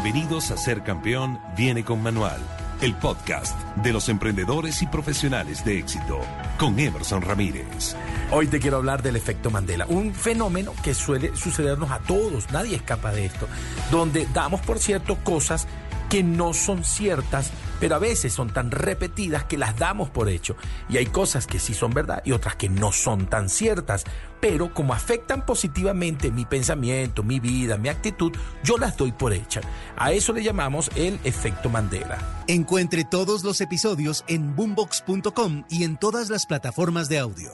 Bienvenidos a Ser Campeón viene con Manual, el podcast de los emprendedores y profesionales de éxito, con Emerson Ramírez. Hoy te quiero hablar del efecto Mandela, un fenómeno que suele sucedernos a todos, nadie escapa de esto, donde damos por cierto cosas que no son ciertas, pero a veces son tan repetidas que las damos por hecho. Y hay cosas que sí son verdad y otras que no son tan ciertas, pero como afectan positivamente mi pensamiento, mi vida, mi actitud, yo las doy por hecha. A eso le llamamos el efecto Mandela. Encuentre todos los episodios en boombox.com y en todas las plataformas de audio.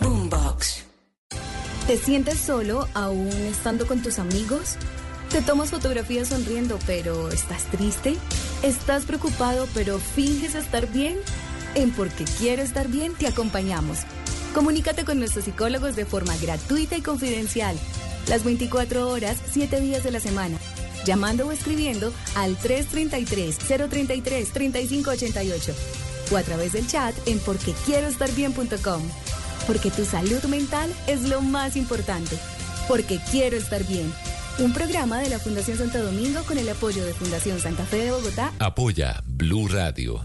Boombox. ¿Te sientes solo aún estando con tus amigos? Te tomas fotografías sonriendo, pero ¿estás triste? ¿Estás preocupado, pero finges estar bien? En Porque Quiero Estar Bien te acompañamos. Comunícate con nuestros psicólogos de forma gratuita y confidencial. Las 24 horas, 7 días de la semana. Llamando o escribiendo al 333-033-3588 o a través del chat en porquequieroestarbien.com. Porque tu salud mental es lo más importante. Porque quiero estar bien. Un programa de la Fundación Santo Domingo con el apoyo de Fundación Santa Fe de Bogotá. Apoya Blue Radio.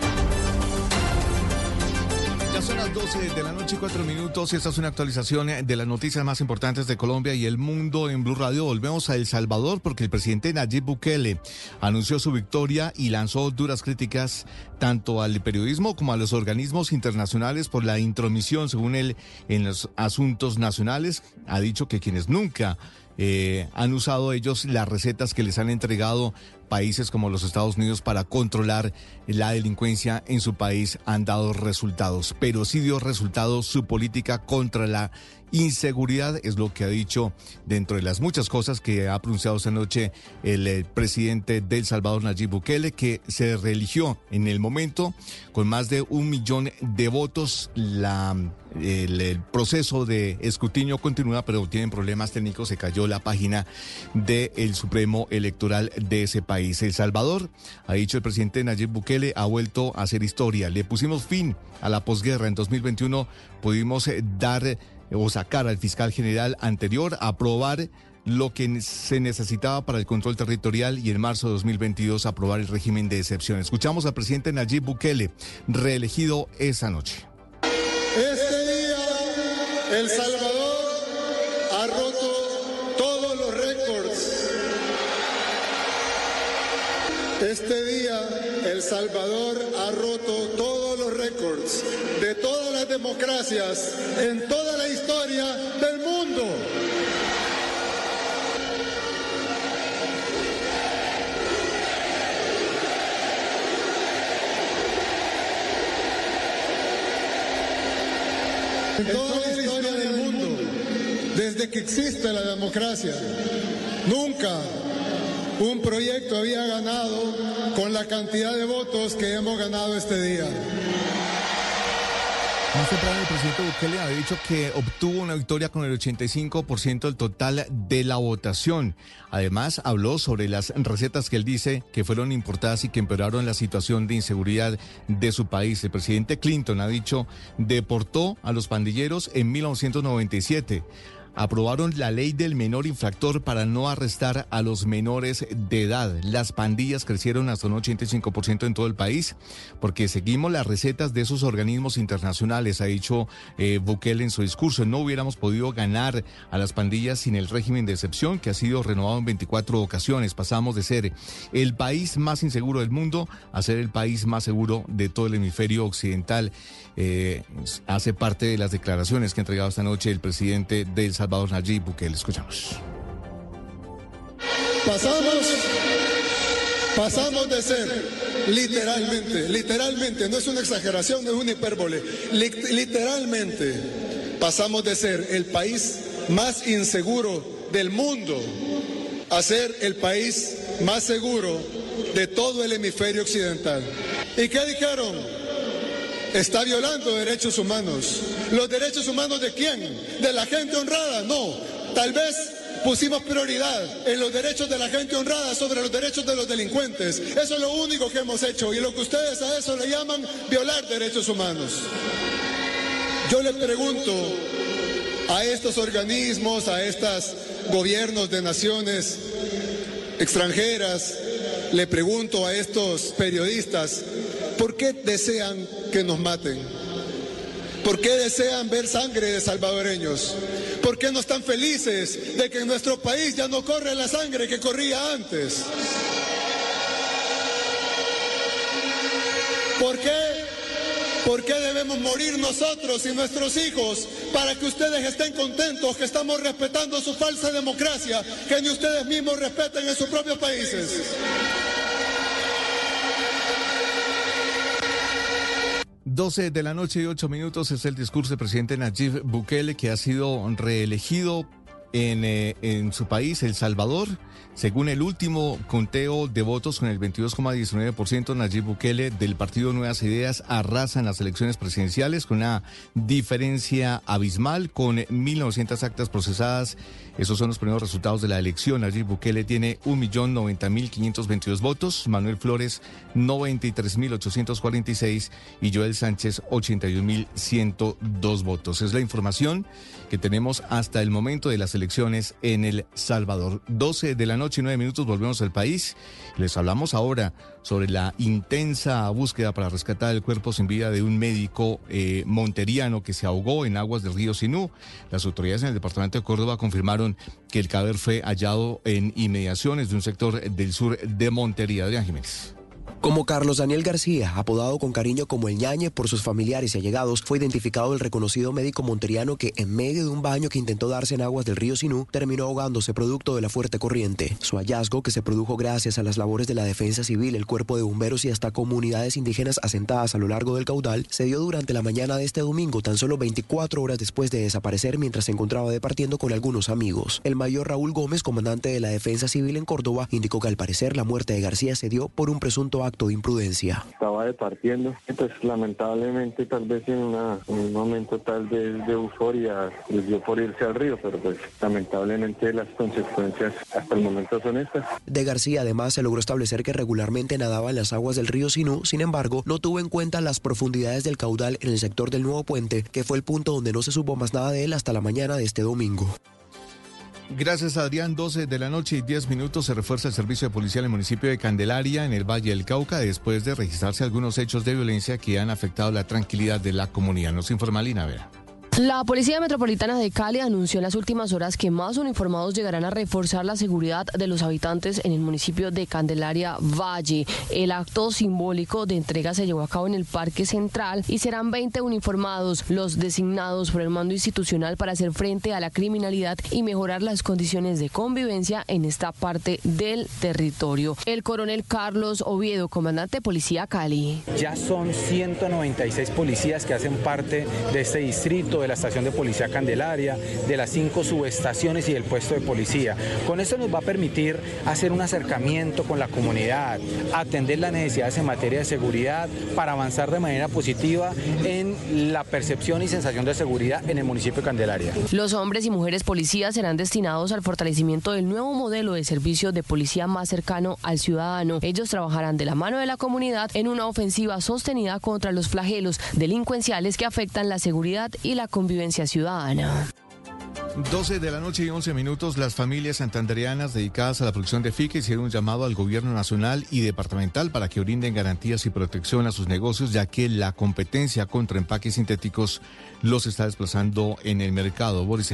Son las 12 de la noche y 4 minutos esta es una actualización de las noticias más importantes de Colombia y el mundo en Blue Radio. Volvemos a El Salvador porque el presidente Nayib Bukele anunció su victoria y lanzó duras críticas tanto al periodismo como a los organismos internacionales por la intromisión, según él, en los asuntos nacionales. Ha dicho que quienes nunca eh, han usado ellos las recetas que les han entregado países como los Estados Unidos para controlar la delincuencia en su país han dado resultados, pero sí dio resultados su política contra la inseguridad, es lo que ha dicho dentro de las muchas cosas que ha pronunciado esta noche el, eh, presidente del Salvador, Nayib Bukele, que se reeligió en el momento con más de un millón de votos. La, el, el proceso de escrutinio continúa, pero tienen problemas técnicos. Se cayó la página del Supremo Electoral de ese país. El Salvador, ha dicho el presidente Nayib Bukele, ha vuelto a hacer historia. Le pusimos fin a la posguerra. En 2021 pudimos eh, dar eh, o sacar al fiscal general anterior, aprobar lo que se necesitaba para el control territorial y en marzo de 2022 aprobar el régimen de excepción. Escuchamos al presidente Nayib Bukele, reelegido esa noche. Este día, El Salvador Este día, El Salvador ha roto todos los récords de todas las democracias en toda la historia del mundo. En toda la historia del mundo, desde que existe la democracia, nunca un proyecto había ganado con la cantidad de votos que hemos ganado este día. Más temprano el presidente Bukele había dicho que obtuvo una victoria con el 85% del total de la votación. Además, habló sobre las recetas que él dice que fueron importadas y que empeoraron la situación de inseguridad de su país. El presidente Clinton ha dicho, deportó a los pandilleros en 1997 aprobaron la ley del menor infractor para no arrestar a los menores de edad. Las pandillas crecieron hasta un 85% en todo el país porque seguimos las recetas de esos organismos internacionales, ha dicho eh, Bukele en su discurso. No hubiéramos podido ganar a las pandillas sin el régimen de excepción que ha sido renovado en 24 ocasiones. Pasamos de ser el país más inseguro del mundo a ser el país más seguro de todo el hemisferio occidental. Eh, hace parte de las declaraciones que ha entregado esta noche el presidente del Salvador Nayib Bukele. Escuchamos. Pasamos Pasamos de ser, literalmente, literalmente, no es una exageración, no es una hipérbole, literalmente, pasamos de ser el país más inseguro del mundo a ser el país más seguro de todo el hemisferio occidental. ¿Y qué dijeron? Está violando derechos humanos. ¿Los derechos humanos de quién? ¿De la gente honrada? No. Tal vez pusimos prioridad en los derechos de la gente honrada sobre los derechos de los delincuentes. Eso es lo único que hemos hecho y lo que ustedes a eso le llaman violar derechos humanos. Yo le pregunto a estos organismos, a estos gobiernos de naciones extranjeras, le pregunto a estos periodistas, ¿por qué desean que nos maten? ¿Por qué desean ver sangre de salvadoreños? ¿Por qué no están felices de que en nuestro país ya no corre la sangre que corría antes? ¿Por qué? ¿Por qué debemos morir nosotros y nuestros hijos para que ustedes estén contentos que estamos respetando su falsa democracia que ni ustedes mismos respeten en sus propios países? 12 de la noche y 8 minutos es el discurso del presidente Nayib Bukele que ha sido reelegido en, eh, en su país, El Salvador. Según el último conteo de votos con el 22,19%, Nayib Bukele del partido Nuevas Ideas arrasa en las elecciones presidenciales con una diferencia abismal con 1.900 actas procesadas. Esos son los primeros resultados de la elección. Nayib Bukele tiene 1.090.522 votos, Manuel Flores 93.846 y Joel Sánchez 81.102 votos. Es la información que tenemos hasta el momento de las elecciones en El Salvador. 12 de la noche y 9 minutos volvemos al país. Les hablamos ahora sobre la intensa búsqueda para rescatar el cuerpo sin vida de un médico eh, monteriano que se ahogó en aguas del río Sinú. Las autoridades en el departamento de Córdoba confirmaron que el cadáver fue hallado en inmediaciones de un sector del sur de Montería. de Jiménez. Como Carlos Daniel García, apodado con cariño como el ñañe por sus familiares y allegados, fue identificado el reconocido médico monteriano que, en medio de un baño que intentó darse en aguas del río Sinú, terminó ahogándose producto de la fuerte corriente. Su hallazgo, que se produjo gracias a las labores de la defensa civil, el cuerpo de bomberos y hasta comunidades indígenas asentadas a lo largo del caudal, se dio durante la mañana de este domingo, tan solo 24 horas después de desaparecer mientras se encontraba departiendo con algunos amigos. El mayor Raúl Gómez, comandante de la defensa civil en Córdoba, indicó que al parecer la muerte de García se dio por un presunto acto de imprudencia. Estaba departiendo, pues lamentablemente tal vez en, un momento tal vez de euforia les dio por irse al río, pero pues lamentablemente las consecuencias hasta el momento son estas. De García además se logró establecer que regularmente nadaba en las aguas del río Sinú, sin embargo no tuvo en cuenta las profundidades del caudal en el sector del nuevo puente, que fue el punto donde no se supo más nada de él hasta la mañana de este domingo. Gracias Adrián, 12 de la noche y 10 minutos se refuerza el servicio de policía en el municipio de Candelaria, en el Valle del Cauca, después de registrarse algunos hechos de violencia que han afectado la tranquilidad de la comunidad. Nos informa Lina Vera. La Policía Metropolitana de Cali anunció en las últimas horas que más uniformados llegarán a reforzar la seguridad de los habitantes en el municipio de Candelaria Valle. El acto simbólico de entrega se llevó a cabo en el Parque Central y serán 20 uniformados los designados por el mando institucional para hacer frente a la criminalidad y mejorar las condiciones de convivencia en esta parte del territorio. El coronel Carlos Oviedo, comandante de Policía Cali. Ya son 196 policías que hacen parte de este distrito la estación de policía Candelaria, de las cinco subestaciones y del puesto de policía. Con esto nos va a permitir hacer un acercamiento con la comunidad, atender las necesidades en materia de seguridad para avanzar de manera positiva en la percepción y sensación de seguridad en el municipio de Candelaria. Los hombres y mujeres policías serán destinados al fortalecimiento del nuevo modelo de servicio de policía más cercano al ciudadano. Ellos trabajarán de la mano de la comunidad en una ofensiva sostenida contra los flagelos delincuenciales que afectan la seguridad y la convivencia ciudadana. 12 de la noche y 11 minutos, las familias santanderianas dedicadas a la producción de FICA hicieron un llamado al gobierno nacional y departamental para que brinden garantías y protección a sus negocios, ya que la competencia contra empaques sintéticos los está desplazando en el mercado. Boris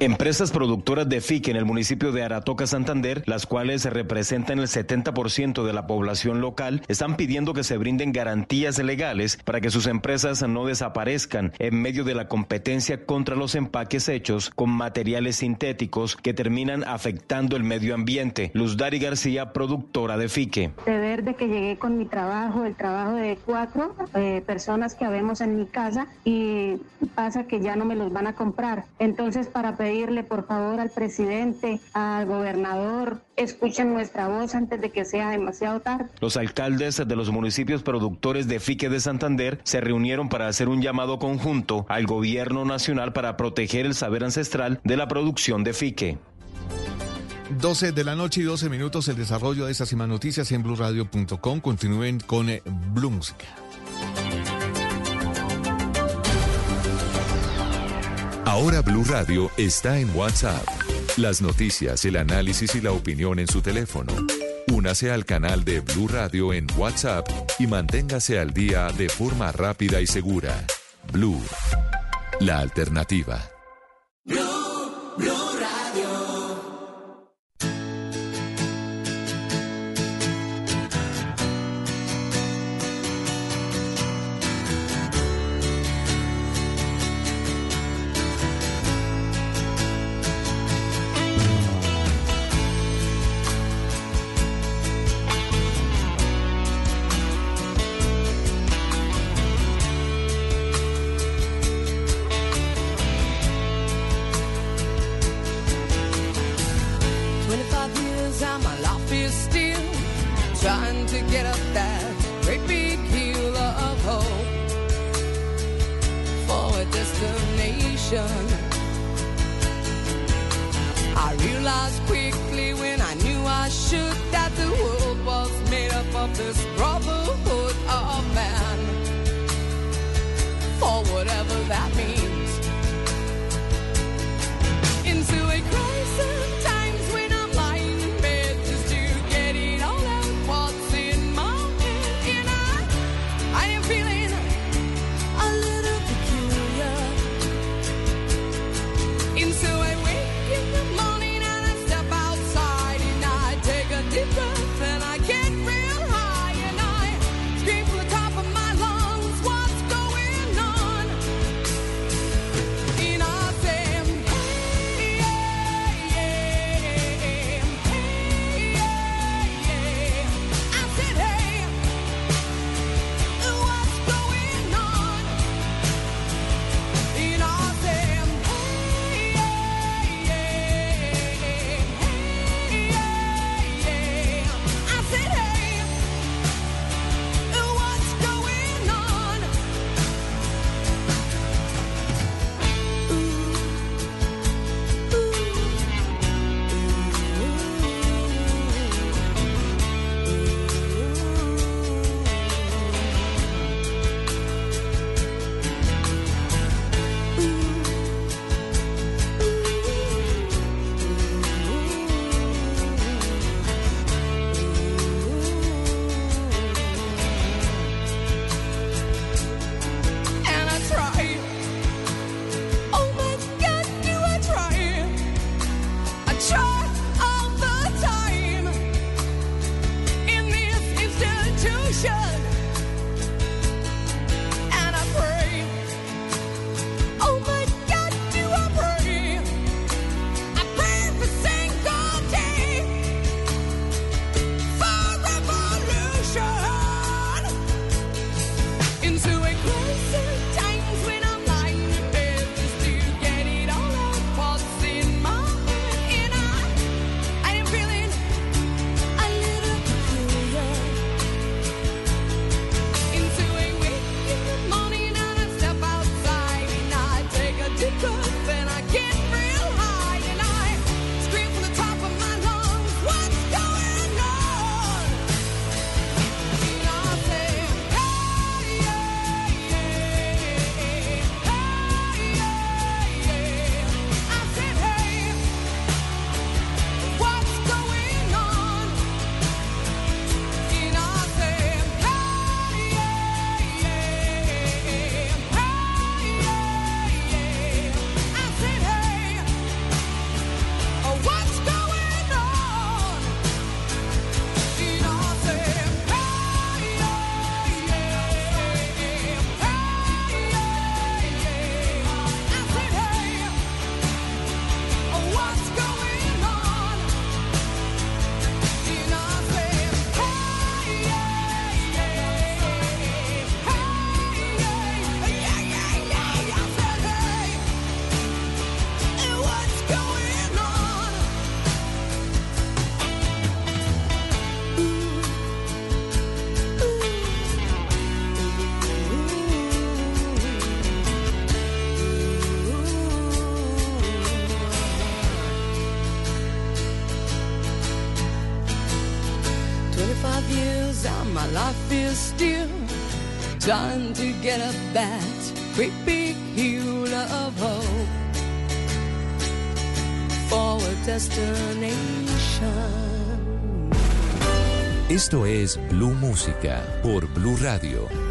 Empresas productoras de FIC en el municipio de Aratoca, Santander, las cuales representan el 70% de la población local, están pidiendo que se brinden garantías legales para que sus empresas no desaparezcan en medio de la competencia contra los empaques hechos con materiales sintéticos que terminan afectando el medio ambiente. Luz Dari García, productora de FICE. De ver de que llegué con mi trabajo, el trabajo de cuatro eh, personas que habemos en mi casa y pasa que ya no me los van a comprar. Entonces, para pedirle por favor al presidente, al gobernador, escuchen nuestra voz antes de que sea demasiado tarde. Los alcaldes de los municipios productores de Fique de Santander se reunieron para hacer un llamado conjunto al gobierno nacional para proteger el saber ancestral de la producción de Fique. 12 de la noche y 12 minutos el desarrollo de estas y más noticias en blueradio.com. Continúen con eh, Ahora Blue Radio está en WhatsApp. Las noticias, el análisis y la opinión en su teléfono. Únase al canal de Blue Radio en WhatsApp y manténgase al día de forma rápida y segura. Blue, la alternativa. time to get up that creepy big hill of hope for a destination. Esto es Blue Música por Blue Radio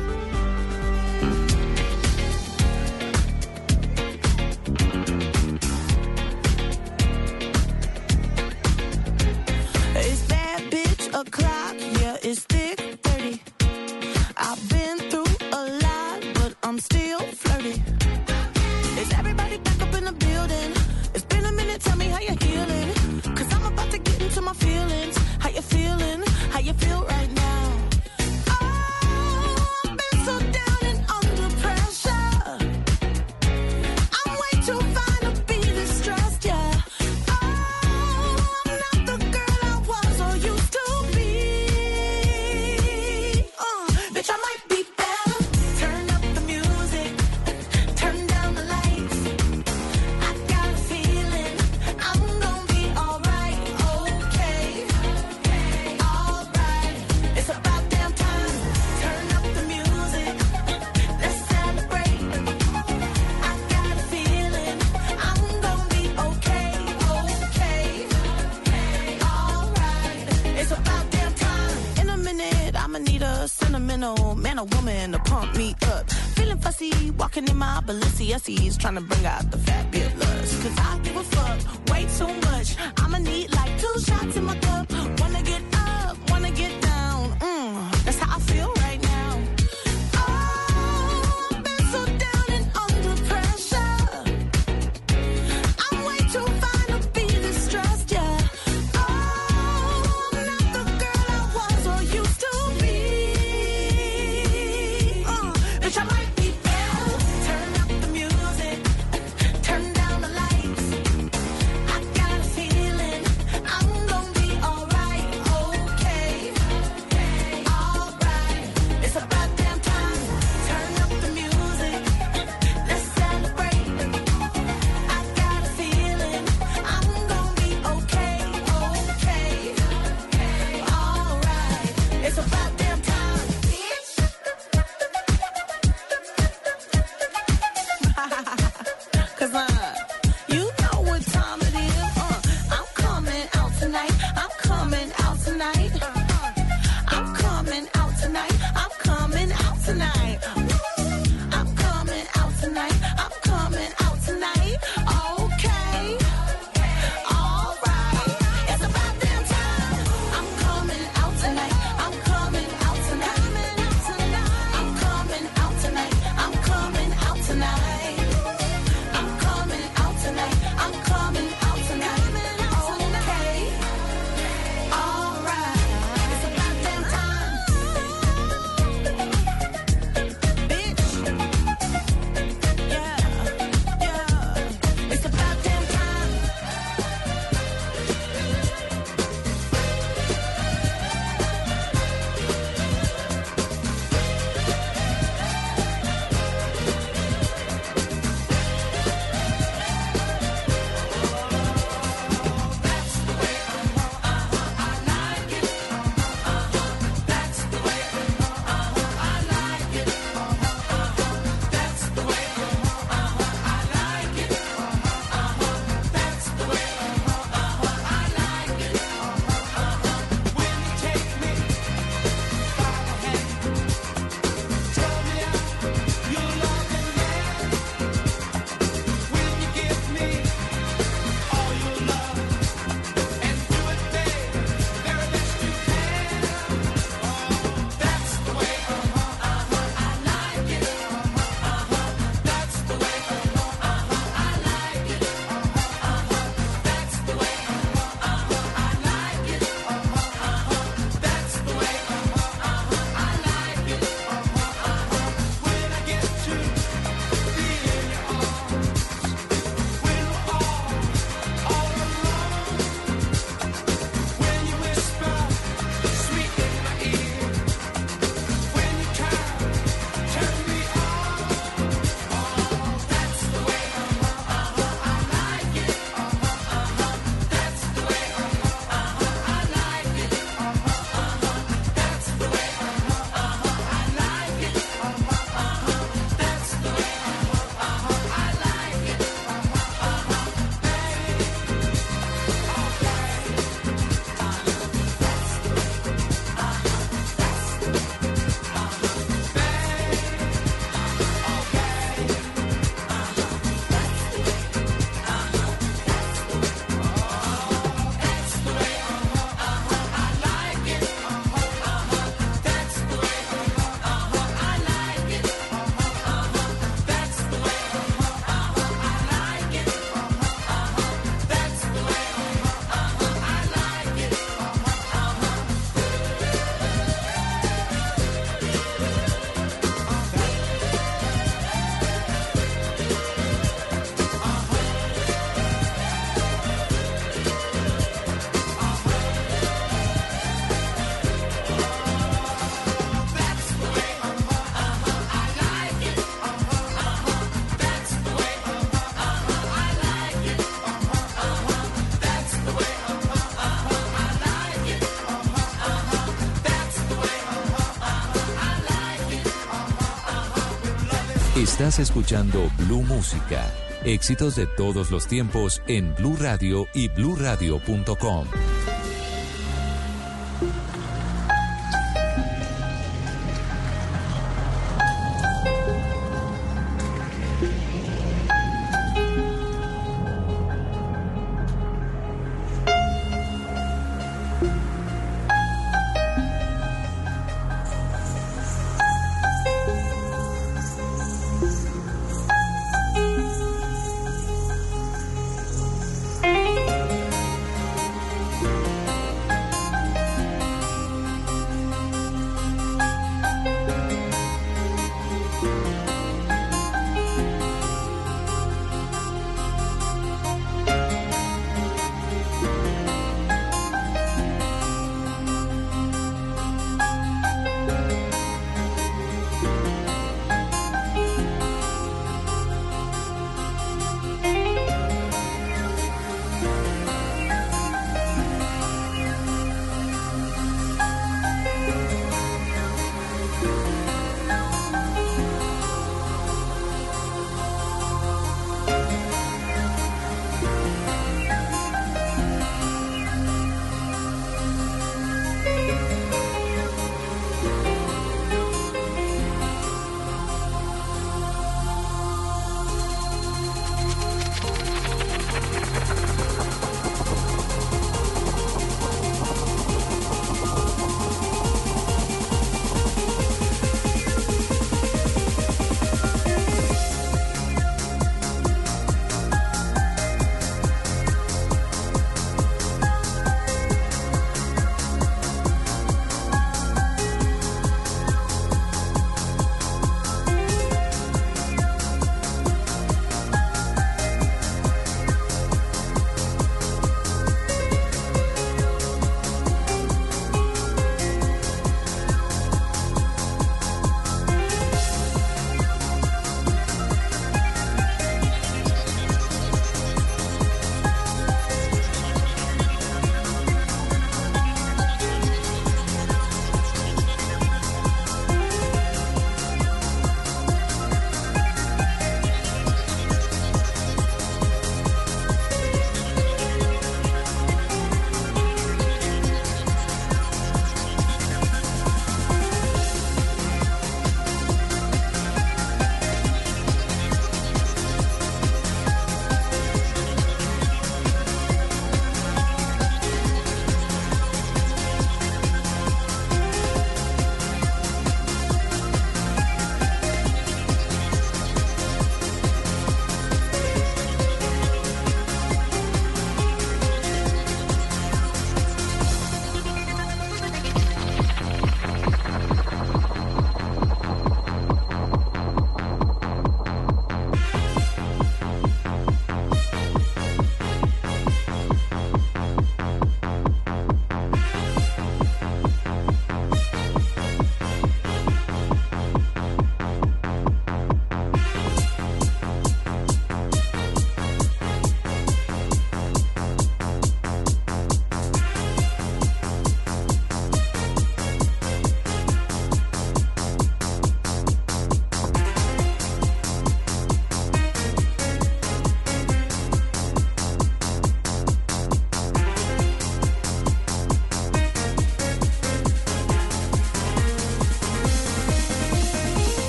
Estás escuchando Blue Música. Éxitos de todos los tiempos en Blue Radio y bluradio.com.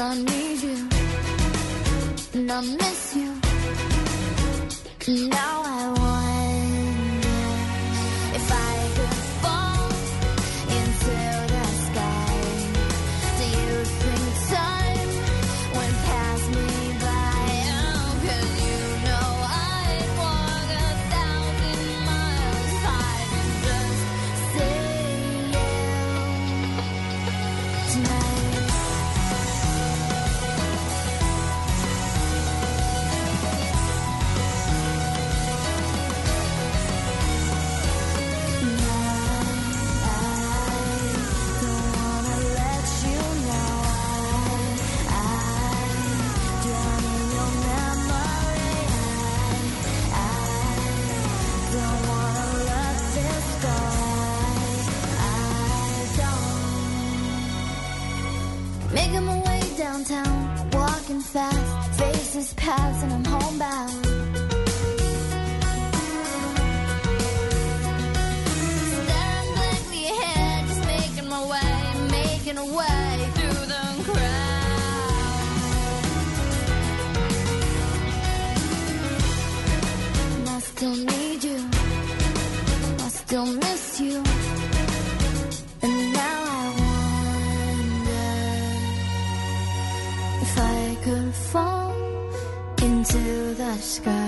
I need you. And I miss walking fast, faces pass, and I'm homebound. Staring blankly ahead, just making my way, making way through the crowd. And I into the sky.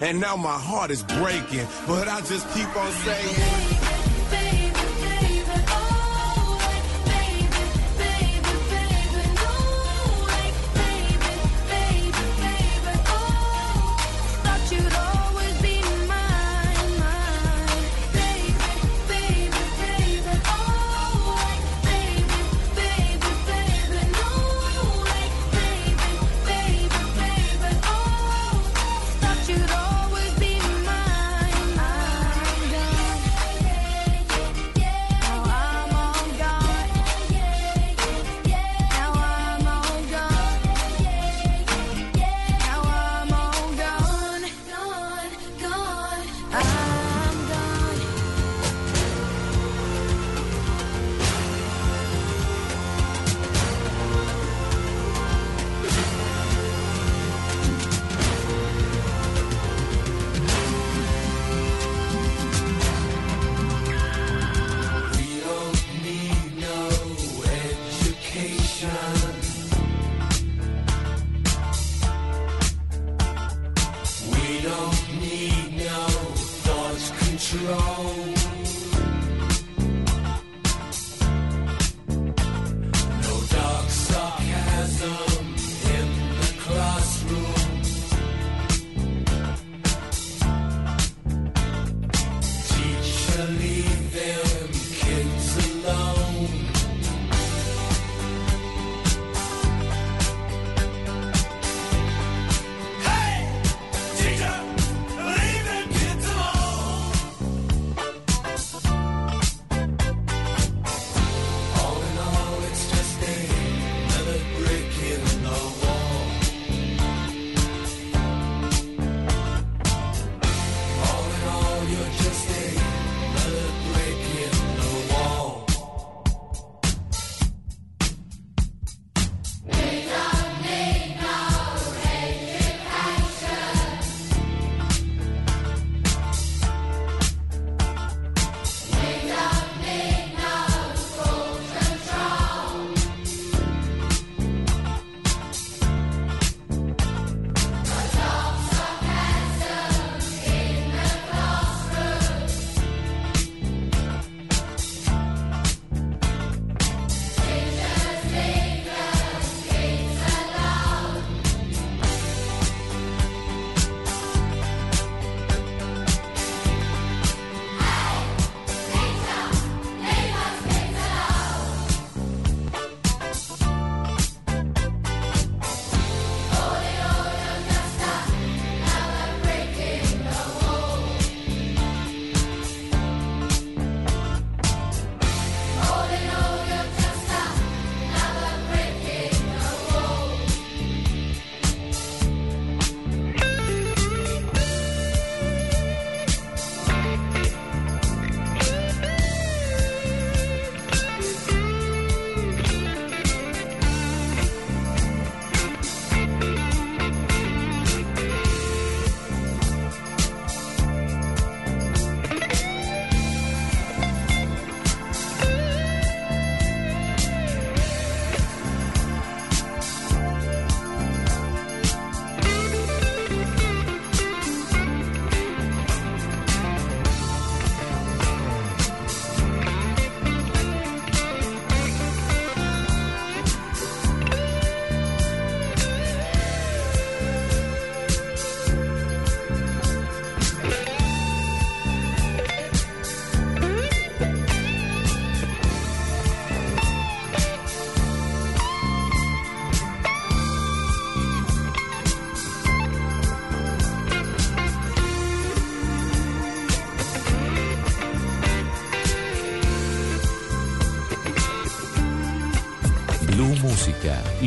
And now my heart is breaking, but I just keep on saying.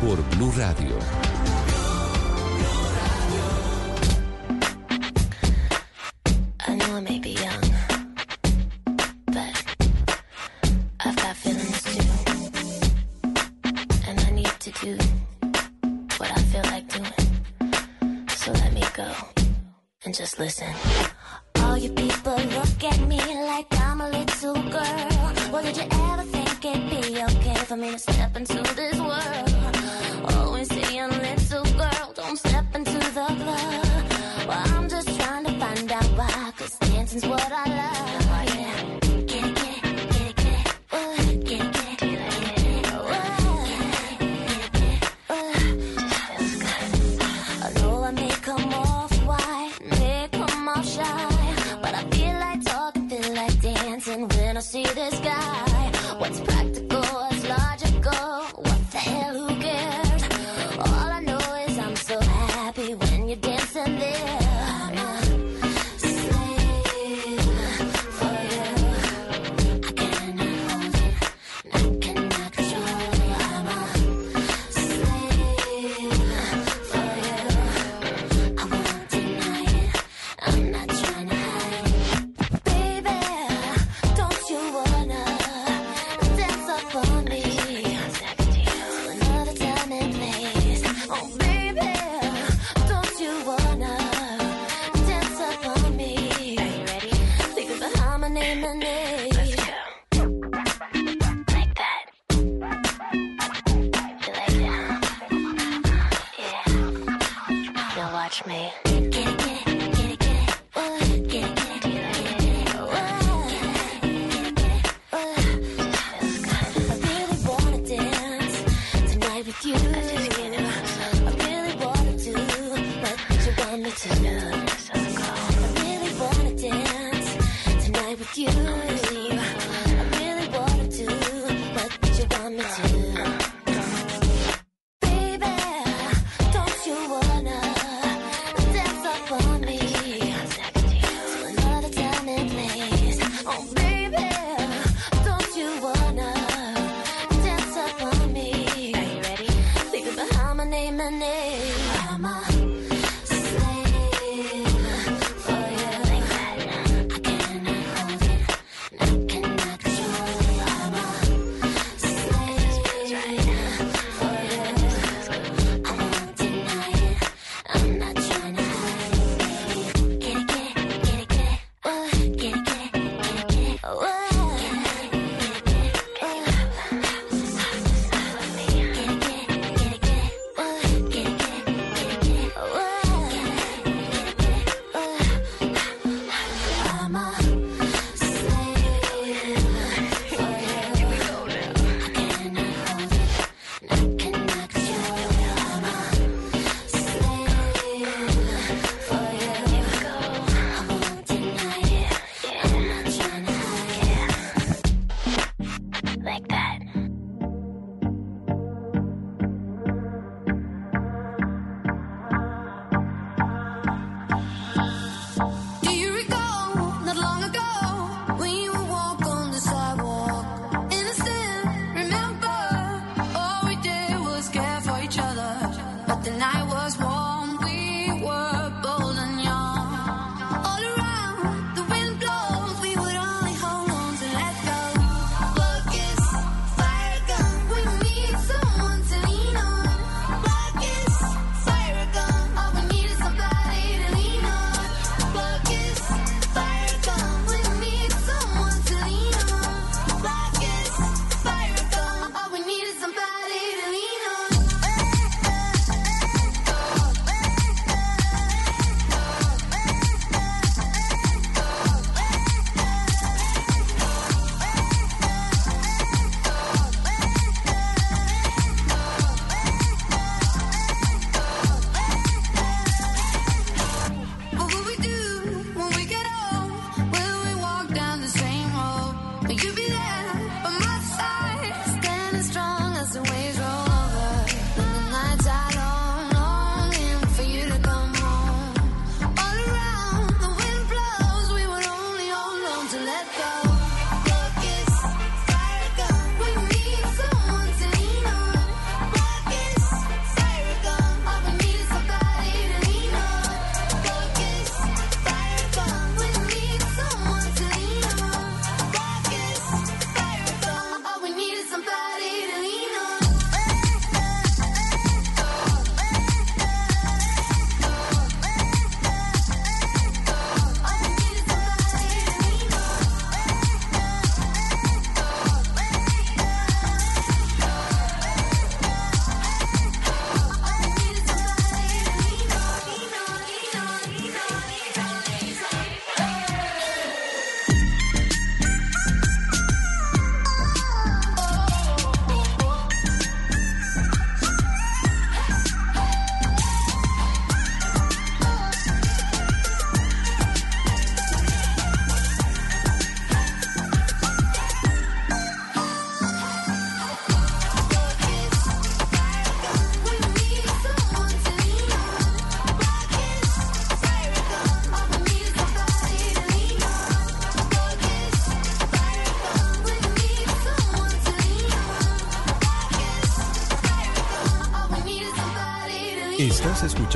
Por Blue Radio.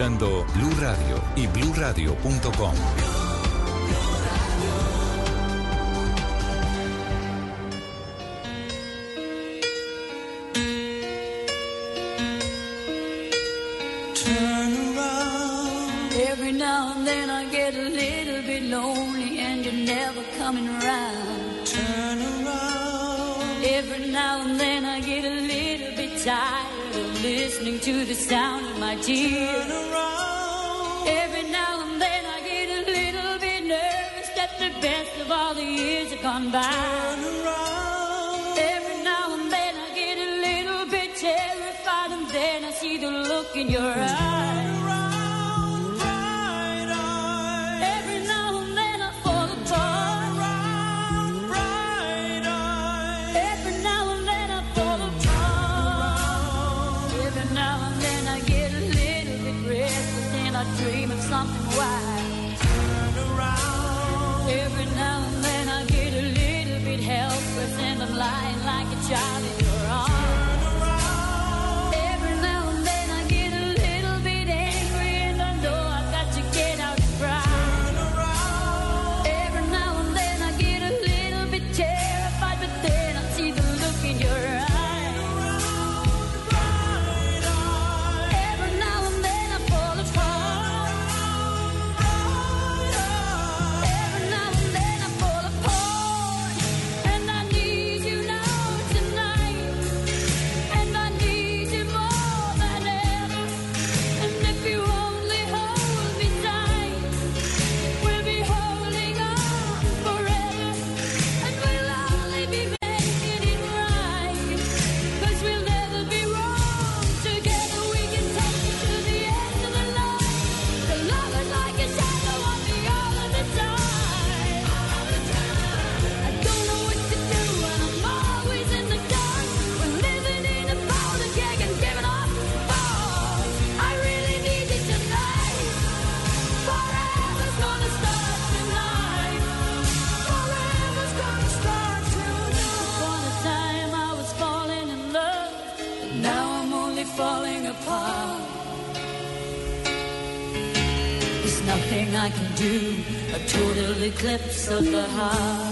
escuchando Blue Radio y BlueRadio.com. Now and then I get a little bit restless and I dream of something wild. Turn around. Every now and then I get a little bit helpless and I'm lying like a child. do a total eclipse of the heart.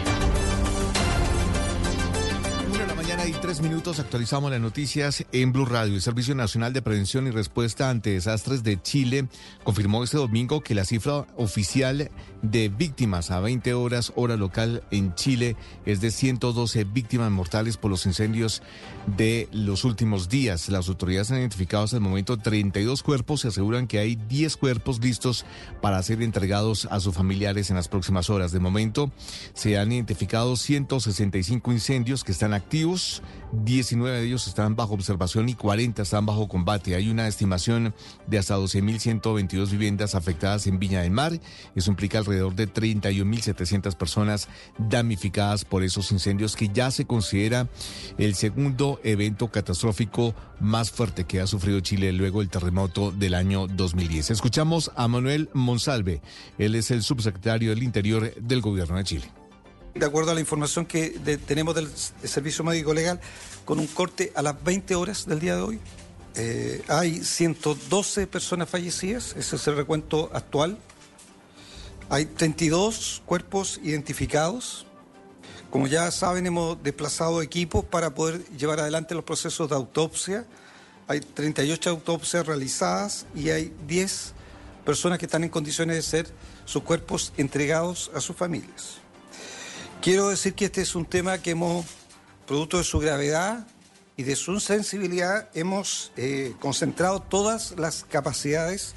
minutos actualizamos las noticias en Blue Radio. El Servicio Nacional de Prevención y Respuesta ante Desastres de Chile confirmó este domingo que la cifra oficial de víctimas a 20 horas hora local en Chile es de 112 víctimas mortales por los incendios de los últimos días. Las autoridades han identificado hasta el momento 32 cuerpos y aseguran que hay 10 cuerpos listos para ser entregados a sus familiares en las próximas horas. De momento se han identificado 165 incendios que están activos 19 de ellos están bajo observación y 40 están bajo combate. Hay una estimación de hasta 12.122 viviendas afectadas en Viña del Mar. Eso implica alrededor de 31.700 personas damnificadas por esos incendios que ya se considera el segundo evento catastrófico más fuerte que ha sufrido Chile luego del terremoto del año 2010. Escuchamos a Manuel Monsalve. Él es el subsecretario del Interior del Gobierno de Chile. De acuerdo a la información que tenemos del Servicio Médico Legal, con un corte a las 20 horas del día de hoy, eh, hay 112 personas fallecidas, ese es el recuento actual. Hay 32 cuerpos identificados. Como ya saben, hemos desplazado equipos para poder llevar adelante los procesos de autopsia. Hay 38 autopsias realizadas y hay 10 personas que están en condiciones de ser sus cuerpos entregados a sus familias. Quiero decir que este es un tema que hemos, producto de su gravedad y de su sensibilidad, hemos eh, concentrado todas las capacidades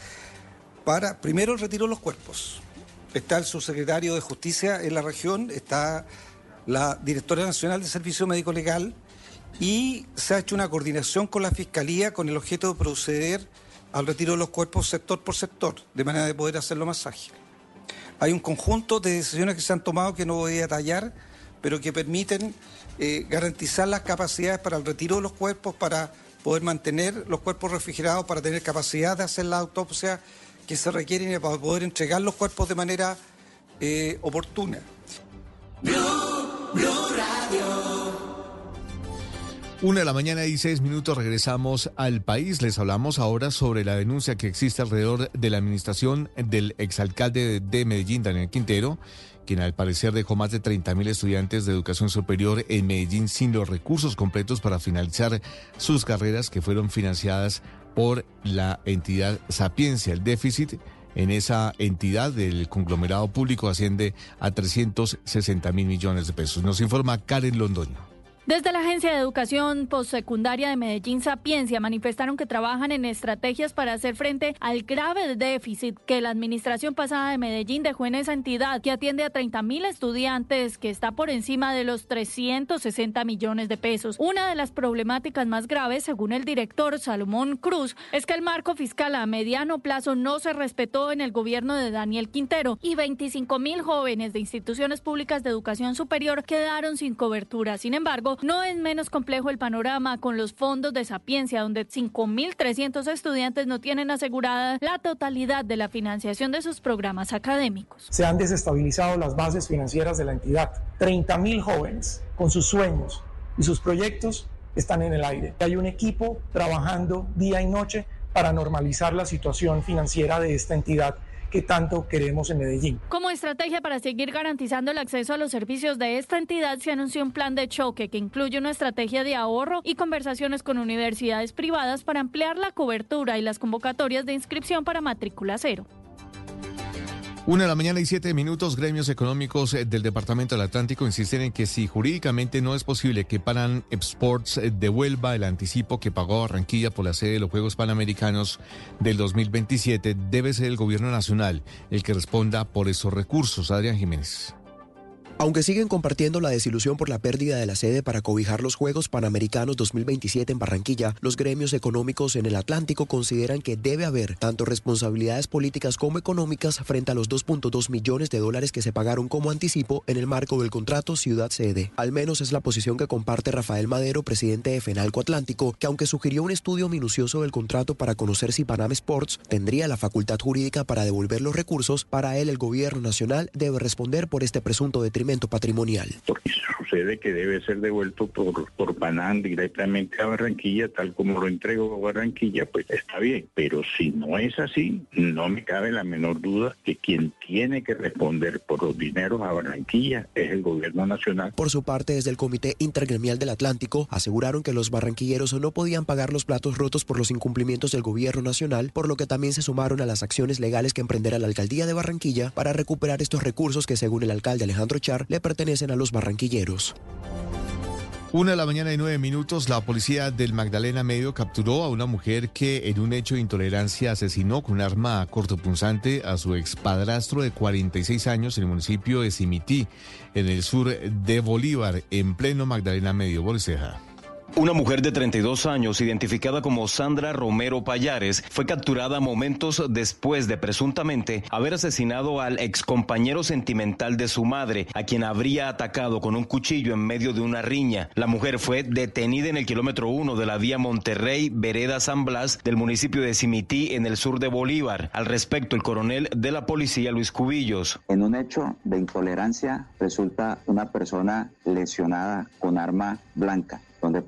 para, primero, el retiro de los cuerpos. Está el subsecretario de Justicia en la región, está la directora nacional de Servicio Médico Legal y se ha hecho una coordinación con la Fiscalía con el objeto de proceder al retiro de los cuerpos sector por sector, de manera de poder hacerlo más ágil. Hay un conjunto de decisiones que se han tomado que no voy a detallar, pero que permiten eh, garantizar las capacidades para el retiro de los cuerpos, para poder mantener los cuerpos refrigerados, para tener capacidad de hacer la autopsia que se requieren para poder entregar los cuerpos de manera eh, oportuna. Una de la mañana y seis minutos regresamos al país. Les hablamos ahora sobre la denuncia que existe alrededor de la administración del exalcalde de Medellín, Daniel Quintero, quien al parecer dejó más de 30 mil estudiantes de educación superior en Medellín sin los recursos completos para finalizar sus carreras que fueron financiadas por la entidad Sapiencia. El déficit en esa entidad del conglomerado público asciende a 360 mil millones de pesos. Nos informa Karen Londoño. Desde la Agencia de Educación Postsecundaria de Medellín Sapiencia manifestaron que trabajan en estrategias para hacer frente al grave déficit que la administración pasada de Medellín dejó en esa entidad que atiende a 30 mil estudiantes que está por encima de los 360 millones de pesos. Una de las problemáticas más graves, según el director Salomón Cruz, es que el marco fiscal a mediano plazo no se respetó en el gobierno de Daniel Quintero y 25 mil jóvenes de instituciones públicas de educación superior quedaron sin cobertura. Sin embargo, no es menos complejo el panorama con los fondos de Sapiencia, donde 5.300 estudiantes no tienen asegurada la totalidad de la financiación de sus programas académicos. Se han desestabilizado las bases financieras de la entidad. 30 mil jóvenes con sus sueños y sus proyectos están en el aire. Hay un equipo trabajando día y noche para normalizar la situación financiera de esta entidad que tanto queremos en Medellín. Como estrategia para seguir garantizando el acceso a los servicios de esta entidad, se anunció un plan de choque que incluye una estrategia de ahorro y conversaciones con universidades privadas para ampliar la cobertura y las convocatorias de inscripción para matrícula cero. Una de la mañana y siete minutos, gremios económicos eh, del Departamento del Atlántico insisten en que si jurídicamente no es posible que Pan Sports eh, devuelva el anticipo que pagó Barranquilla por la sede de los Juegos Panamericanos del 2027, debe ser el gobierno nacional el que responda por esos recursos. Adrián Jiménez. Aunque siguen compartiendo la desilusión por la pérdida de la sede para cobijar los Juegos Panamericanos 2027 en Barranquilla, los gremios económicos en el Atlántico consideran que debe haber tanto responsabilidades políticas como económicas frente a los 2.2 millones de dólares que se pagaron como anticipo en el marco del contrato Ciudad Sede. Al menos es la posición que comparte Rafael Madero, presidente de FENALCO Atlántico, que aunque sugirió un estudio minucioso del contrato para conocer si Panam Sports tendría la facultad jurídica para devolver los recursos, para él el gobierno nacional debe responder por este presunto detrimento patrimonial. Porque sucede que debe ser devuelto por, por Panam directamente a Barranquilla, tal como lo entregó a Barranquilla, pues está bien. Pero si no es así, no me cabe la menor duda que quien tiene que responder por los dineros a Barranquilla es el gobierno nacional. Por su parte, desde el Comité Intergremial del Atlántico, aseguraron que los barranquilleros no podían pagar los platos rotos por los incumplimientos del gobierno nacional, por lo que también se sumaron a las acciones legales que emprenderá la alcaldía de Barranquilla para recuperar estos recursos que, según el alcalde Alejandro Le pertenecen a los barranquilleros. Una de la mañana y nueve minutos, la policía del Magdalena Medio capturó a una mujer que en un hecho de intolerancia asesinó con un arma cortopunzante a su expadrastro de 46 años en el municipio de Simití, en el sur de Bolívar, en pleno Magdalena Medio. Boliceja. Una mujer de 32 años, identificada como Sandra Romero Payares, fue capturada momentos después de presuntamente haber asesinado al excompañero sentimental de su madre, a quien habría atacado con un cuchillo en medio de una riña. La mujer fue detenida en el kilómetro 1 de la vía Monterrey, Vereda San Blas, del municipio de Simití, en el sur de Bolívar. Al respecto, el coronel de la policía, Luis Cubillos. En un hecho de intolerancia resulta una persona lesionada con arma blanca donde